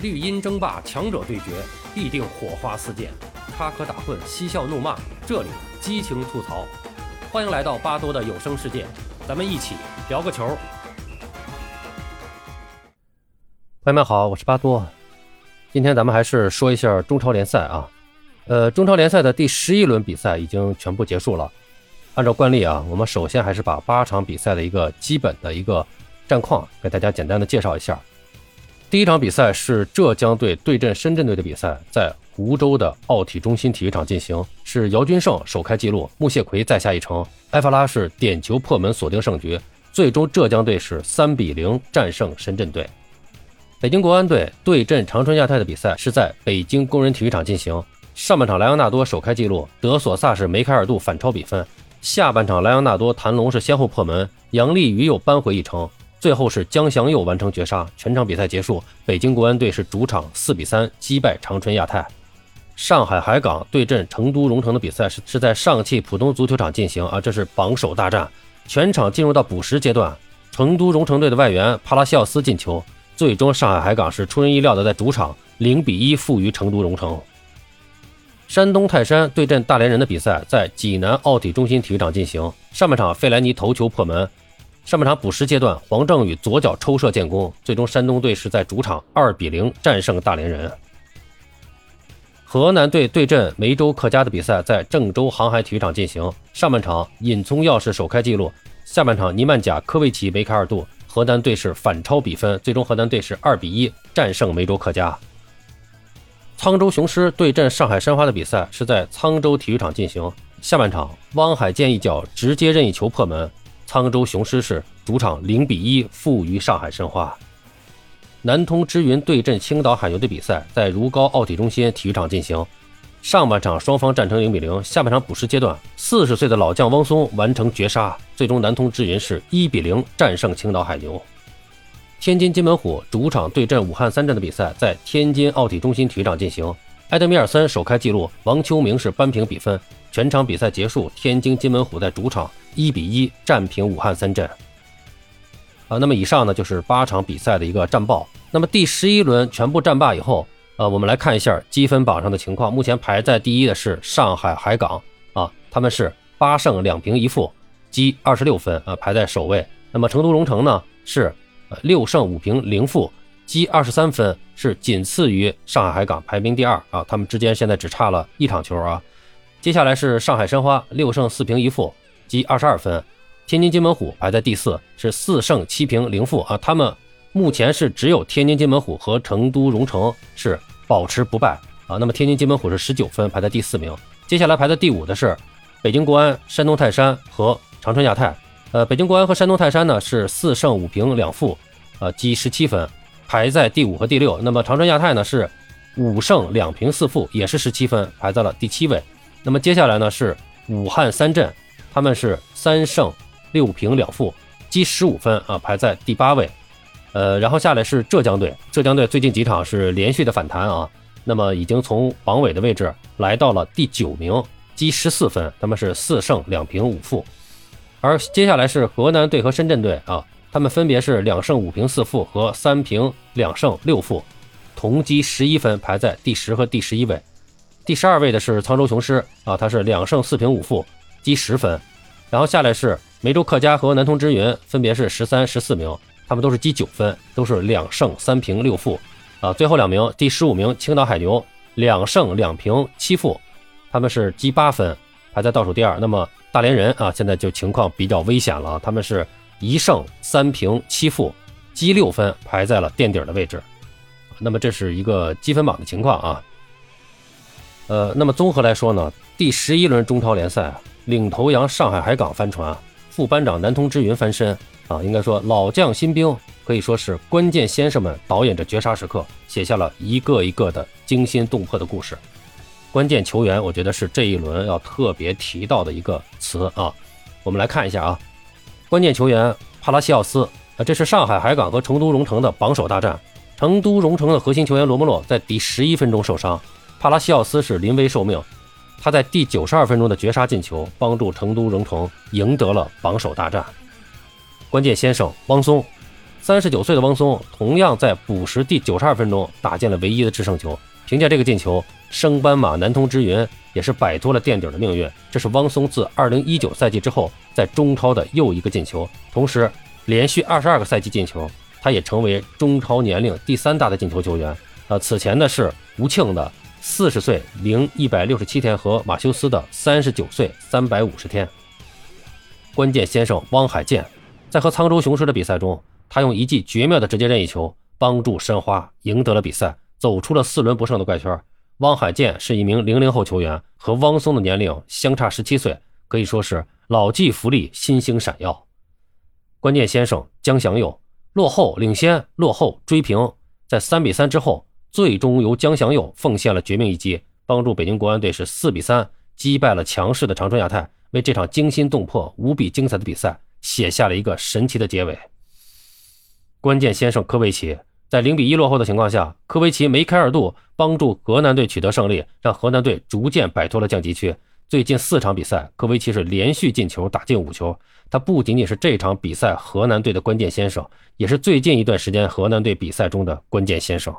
绿茵争霸，强者对决，必定火花四溅；插科打诨，嬉笑怒骂，这里激情吐槽。欢迎来到巴多的有声世界，咱们一起聊个球。朋友们好，我是巴多。今天咱们还是说一下中超联赛啊。呃，中超联赛的第十一轮比赛已经全部结束了。按照惯例啊，我们首先还是把八场比赛的一个基本的一个战况给大家简单的介绍一下。第一场比赛是浙江队对阵深圳队的比赛，在湖州的奥体中心体育场进行，是姚军胜首开纪录，穆谢奎再下一城，埃弗拉是点球破门锁定胜局，最终浙江队是三比零战胜深圳队。北京国安队对阵长春亚泰的比赛是在北京工人体育场进行，上半场莱昂纳多首开纪录，德索萨是梅开二度反超比分，下半场莱昂纳多、谭龙是先后破门，杨立瑜又扳回一城。最后是江祥佑完成绝杀，全场比赛结束，北京国安队是主场四比三击败长春亚泰。上海海港对阵成都蓉城的比赛是是在上汽浦东足球场进行啊，这是榜首大战，全场进入到补时阶段，成都蓉城队的外援帕拉西奥斯进球，最终上海海港是出人意料的在主场零比一负于成都蓉城。山东泰山对阵大连人的比赛在济南奥体中心体育场进行，上半场费莱尼头球破门。上半场补时阶段，黄正宇左脚抽射建功，最终山东队是在主场二比零战胜大连人。河南队对阵梅州客家的比赛在郑州航海体育场进行，上半场尹聪耀是首开纪录，下半场尼曼贾科维奇梅开二度，河南队是反超比分，最终河南队是二比一战胜梅州客家。沧州雄狮对阵上海申花的比赛是在沧州体育场进行，下半场汪海建一脚直接任意球破门。沧州雄狮是主场零比一负于上海申花。南通之云对阵青岛海牛的比赛在如皋奥体中心体育场进行，上半场双方战成零比零，下半场补时阶段，四十岁的老将汪松完成绝杀，最终南通之云是一比零战胜青岛海牛。天津津门虎主场对阵武汉三镇的比赛在天津奥体中心体育场进行，埃德米尔森首开纪录，王秋明是扳平比分。全场比赛结束，天津津门虎在主场一比一战平武汉三镇。啊，那么以上呢就是八场比赛的一个战报。那么第十一轮全部战罢以后，呃，我们来看一下积分榜上的情况。目前排在第一的是上海海港啊，他们是八胜两平一负，积二十六分啊，排在首位。那么成都蓉城呢是六胜五平零负，积二十三分，是仅次于上海海港排名第二啊，他们之间现在只差了一场球啊。接下来是上海申花六胜四平一负，积二十二分。天津津门虎排在第四，是四胜七平零负啊。他们目前是只有天津津门虎和成都蓉城是保持不败啊。那么天津津门虎是十九分，排在第四名。接下来排在第五的是北京国安、山东泰山和长春亚泰。呃，北京国安和山东泰山呢是四胜五平两负，呃，积十七分，排在第五和第六。那么长春亚泰呢是五胜两平四负，也是十七分，排在了第七位。那么接下来呢是武汉三镇，他们是三胜六平两负，积十五分啊，排在第八位。呃，然后下来是浙江队，浙江队最近几场是连续的反弹啊，那么已经从榜尾的位置来到了第九名，积十四分，他们是四胜两平五负。而接下来是河南队和深圳队啊，他们分别是两胜五平四负和三平两胜六负，同积十一分，排在第十和第十一位。第十二位的是沧州雄狮啊，他是两胜四平五负，积十分。然后下来是梅州客家和南通之云，分别是十三、十四名，他们都是积九分，都是两胜三平六负啊。最后两名，第十五名青岛海牛，两胜两平七负，他们是积八分，排在倒数第二。那么大连人啊，现在就情况比较危险了，他们是一胜三平七负，积六分，排在了垫底的位置。那么这是一个积分榜的情况啊。呃，那么综合来说呢，第十一轮中超联赛，领头羊上海海港翻船，副班长南通之云翻身啊，应该说老将新兵可以说是关键先生们导演着绝杀时刻，写下了一个一个的惊心动魄的故事。关键球员，我觉得是这一轮要特别提到的一个词啊。我们来看一下啊，关键球员帕拉西奥斯啊，这是上海海港和成都蓉城的榜首大战。成都蓉城的核心球员罗莫洛在第十一分钟受伤。帕拉西奥斯是临危受命，他在第九十二分钟的绝杀进球，帮助成都蓉城赢得了榜首大战。关键先生汪松三十九岁的汪松同样在补时第九十二分钟打进了唯一的制胜球，凭借这个进球，升班马南通之云也是摆脱了垫底的命运。这是汪松自二零一九赛季之后在中超的又一个进球，同时连续二十二个赛季进球，他也成为中超年龄第三大的进球球员。呃，此前的是吴庆的四十岁零一百六十七天和马修斯的三十九岁三百五十天。关键先生汪海建在和沧州雄狮的比赛中，他用一记绝妙的直接任意球帮助申花赢得了比赛，走出了四轮不胜的怪圈。汪海建是一名零零后球员，和汪松的年龄相差十七岁，可以说是老骥伏枥，新星闪耀。关键先生江祥佑落后领先，落后追平，在三比三之后。最终由江祥佑奉献了绝命一击，帮助北京国安队是四比三击败了强势的长春亚泰，为这场惊心动魄、无比精彩的比赛写下了一个神奇的结尾。关键先生科维奇在零比一落后的情况下，科维奇梅开二度，帮助河南队取得胜利，让河南队逐渐摆脱了降级区。最近四场比赛，科维奇是连续进球，打进五球。他不仅仅是这场比赛河南队的关键先生，也是最近一段时间河南队比赛中的关键先生。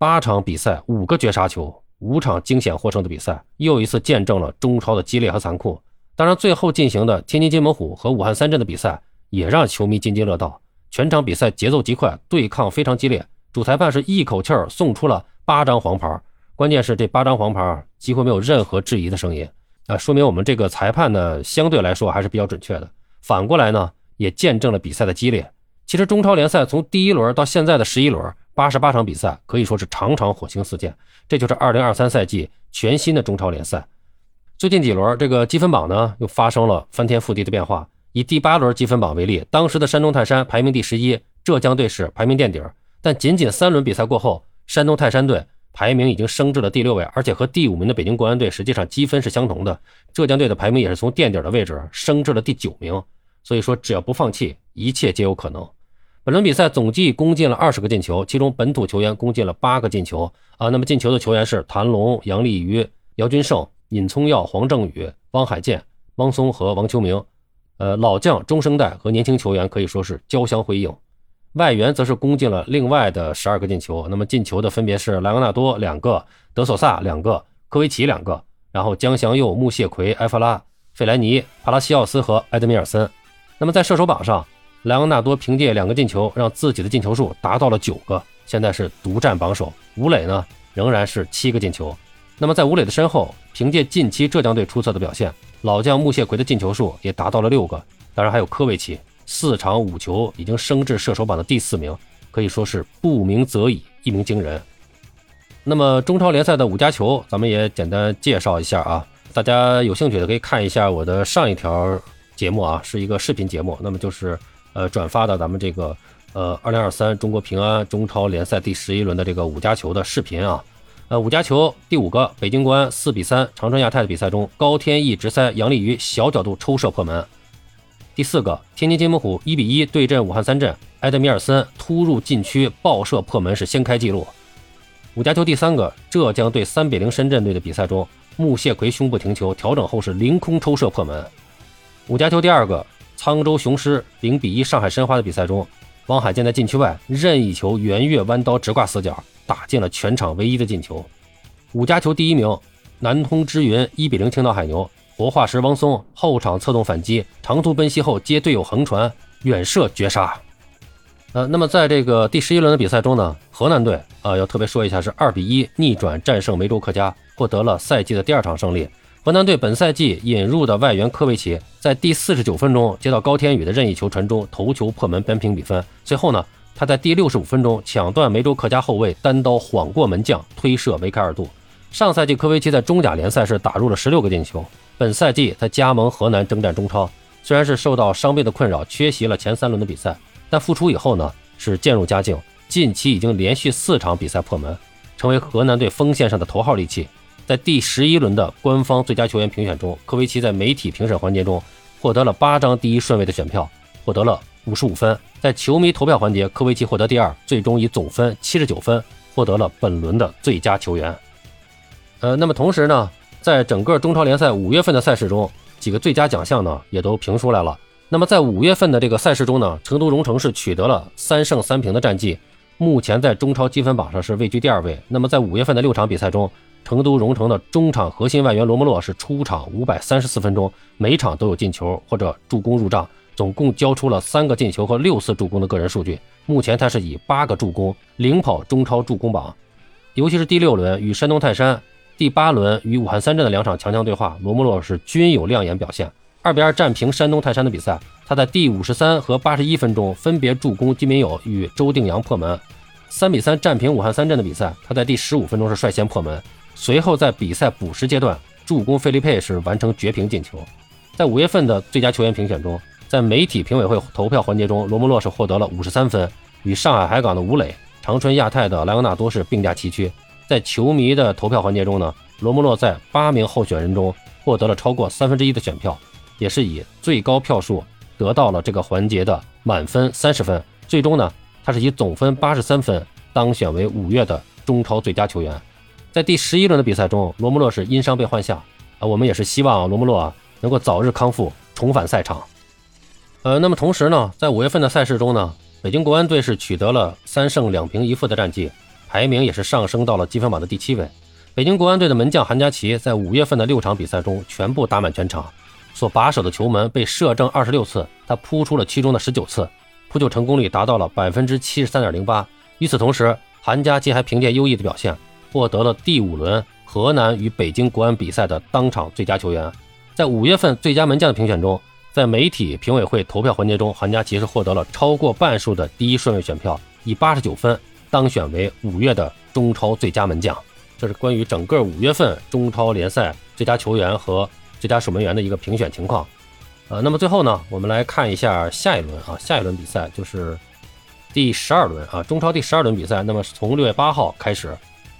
八场比赛，五个绝杀球，五场惊险获胜的比赛，又一次见证了中超的激烈和残酷。当然，最后进行的天津津门虎和武汉三镇的比赛也让球迷津津乐道。全场比赛节奏极快，对抗非常激烈。主裁判是一口气儿送出了八张黄牌，关键是这八张黄牌几乎没有任何质疑的声音啊，说明我们这个裁判呢相对来说还是比较准确的。反过来呢，也见证了比赛的激烈。其实中超联赛从第一轮到现在的十一轮。八十八场比赛可以说是场场火星四溅，这就是二零二三赛季全新的中超联赛。最近几轮这个积分榜呢又发生了翻天覆地的变化。以第八轮积分榜为例，当时的山东泰山排名第十一，浙江队是排名垫底。但仅仅三轮比赛过后，山东泰山队排名已经升至了第六位，而且和第五名的北京国安队实际上积分是相同的。浙江队的排名也是从垫底的位置升至了第九名。所以说，只要不放弃，一切皆有可能。本轮比赛总计攻进了二十个进球，其中本土球员攻进了八个进球啊。那么进球的球员是谭龙、杨立瑜、姚军胜、尹聪耀、黄正宇、汪海建、汪松和王秋明。呃，老将、中生代和年轻球员可以说是交相辉映。外援则是攻进了另外的十二个进球，那么进球的分别是莱昂纳多两个、德索萨两个、科维奇两个，然后江祥佑、穆谢奎、埃弗拉、费莱尼、帕拉西奥斯和埃德米尔森。那么在射手榜上。莱昂纳多凭借两个进球，让自己的进球数达到了九个，现在是独占榜首。吴磊呢，仍然是七个进球。那么在吴磊的身后，凭借近期浙江队出色的表现，老将穆谢奎的进球数也达到了六个。当然还有科维奇，四场五球已经升至射手榜的第四名，可以说是不鸣则已，一鸣惊人。那么中超联赛的五家球，咱们也简单介绍一下啊，大家有兴趣的可以看一下我的上一条节目啊，是一个视频节目，那么就是。呃，转发的咱们这个呃，二零二三中国平安中超联赛第十一轮的这个五家球的视频啊，呃，五家球第五个，北京国安四比三长春亚泰的比赛中，高天意直塞杨立瑜小角度抽射破门。第四个，天津津门虎一比一对阵武汉三镇，埃德米尔森突入禁区爆射破门是先开纪录。五家球第三个，浙江队三比零深圳队的比赛中，穆谢奎胸部停球调整后是凌空抽射破门。五家球第二个。沧州雄狮零比一上海申花的比赛中，汪海建在禁区外任意球圆月弯刀直挂死角，打进了全场唯一的进球。五家球第一名，南通之云一比零青岛海牛，活化石汪松后场策动反击，长途奔袭后接队友横传远射绝杀。呃，那么在这个第十一轮的比赛中呢，河南队啊要特别说一下是二比一逆转战胜梅州客家，获得了赛季的第二场胜利。河南队本赛季引入的外援科维奇在第四十九分钟接到高天宇的任意球传中，头球破门扳平比分。随后呢，他在第六十五分钟抢断梅州客家后卫单刀晃过门将，推射梅开二度。上赛季科维奇在中甲联赛是打入了十六个进球。本赛季他加盟河南征战中超，虽然是受到伤病的困扰，缺席了前三轮的比赛，但复出以后呢是渐入佳境。近期已经连续四场比赛破门，成为河南队锋线上的头号利器。在第十一轮的官方最佳球员评选中，科维奇在媒体评审环节中获得了八张第一顺位的选票，获得了五十五分。在球迷投票环节，科维奇获得第二，最终以总分七十九分获得了本轮的最佳球员。呃，那么同时呢，在整个中超联赛五月份的赛事中，几个最佳奖项呢也都评出来了。那么在五月份的这个赛事中呢，成都蓉城是取得了三胜三平的战绩，目前在中超积分榜上是位居第二位。那么在五月份的六场比赛中，成都蓉城的中场核心外援罗姆洛是出场五百三十四分钟，每场都有进球或者助攻入账，总共交出了三个进球和六次助攻的个人数据。目前他是以八个助攻领跑中超助攻榜，尤其是第六轮与山东泰山，第八轮与武汉三镇的两场强强对话，罗姆洛是均有亮眼表现。二比二战平山东泰山的比赛，他在第五十三和八十一分钟分别助攻金敏友与周定洋破门。三比三战平武汉三镇的比赛，他在第十五分钟是率先破门。随后在比赛补时阶段助攻费利佩是完成绝平进球。在五月份的最佳球员评选中，在媒体评委会投票环节中，罗姆洛是获得了五十三分，与上海海港的吴磊、长春亚泰的莱昂纳多是并驾齐驱。在球迷的投票环节中呢，罗姆洛在八名候选人中获得了超过三分之一的选票。也是以最高票数得到了这个环节的满分三十分，最终呢，他是以总分八十三分当选为五月的中超最佳球员。在第十一轮的比赛中，罗姆洛是因伤被换下啊，我们也是希望罗姆洛能够早日康复，重返赛场。呃，那么同时呢，在五月份的赛事中呢，北京国安队是取得了三胜两平一负的战绩，排名也是上升到了积分榜的第七位。北京国安队的门将韩佳琪在五月份的六场比赛中全部打满全场。所把守的球门被射正二十六次，他扑出了其中的十九次，扑救成功率达到了百分之七十三点零八。与此同时，韩佳琪还凭借优异的表现，获得了第五轮河南与北京国安比赛的当场最佳球员。在五月份最佳门将的评选中，在媒体评委会投票环节中，韩佳琪是获得了超过半数的第一顺位选票，以八十九分当选为五月的中超最佳门将。这是关于整个五月份中超联赛最佳球员和。最佳守门员的一个评选情况，呃，那么最后呢，我们来看一下下一轮啊，下一轮比赛就是第十二轮啊，中超第十二轮比赛。那么从六月八号开始，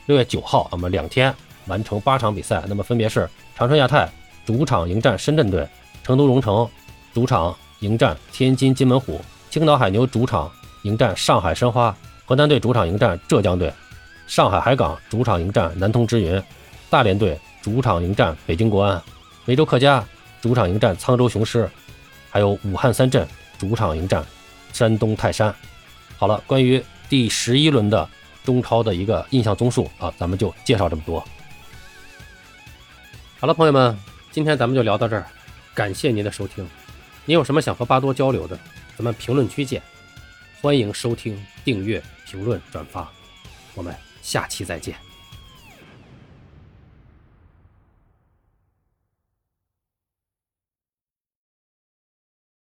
六月九号，那么两天完成八场比赛。那么分别是长春亚泰主场迎战深圳队，成都蓉城主场迎战天津津门虎，青岛海牛主场迎战上海申花，河南队主场迎战浙江队，上海海港主场迎战南通之云，大连队主场迎战北京国安。梅州客家主场迎战沧州雄狮，还有武汉三镇主场迎战山东泰山。好了，关于第十一轮的中超的一个印象综述啊，咱们就介绍这么多。好了，朋友们，今天咱们就聊到这儿，感谢您的收听。您有什么想和巴多交流的，咱们评论区见。欢迎收听、订阅、评论、转发，我们下期再见。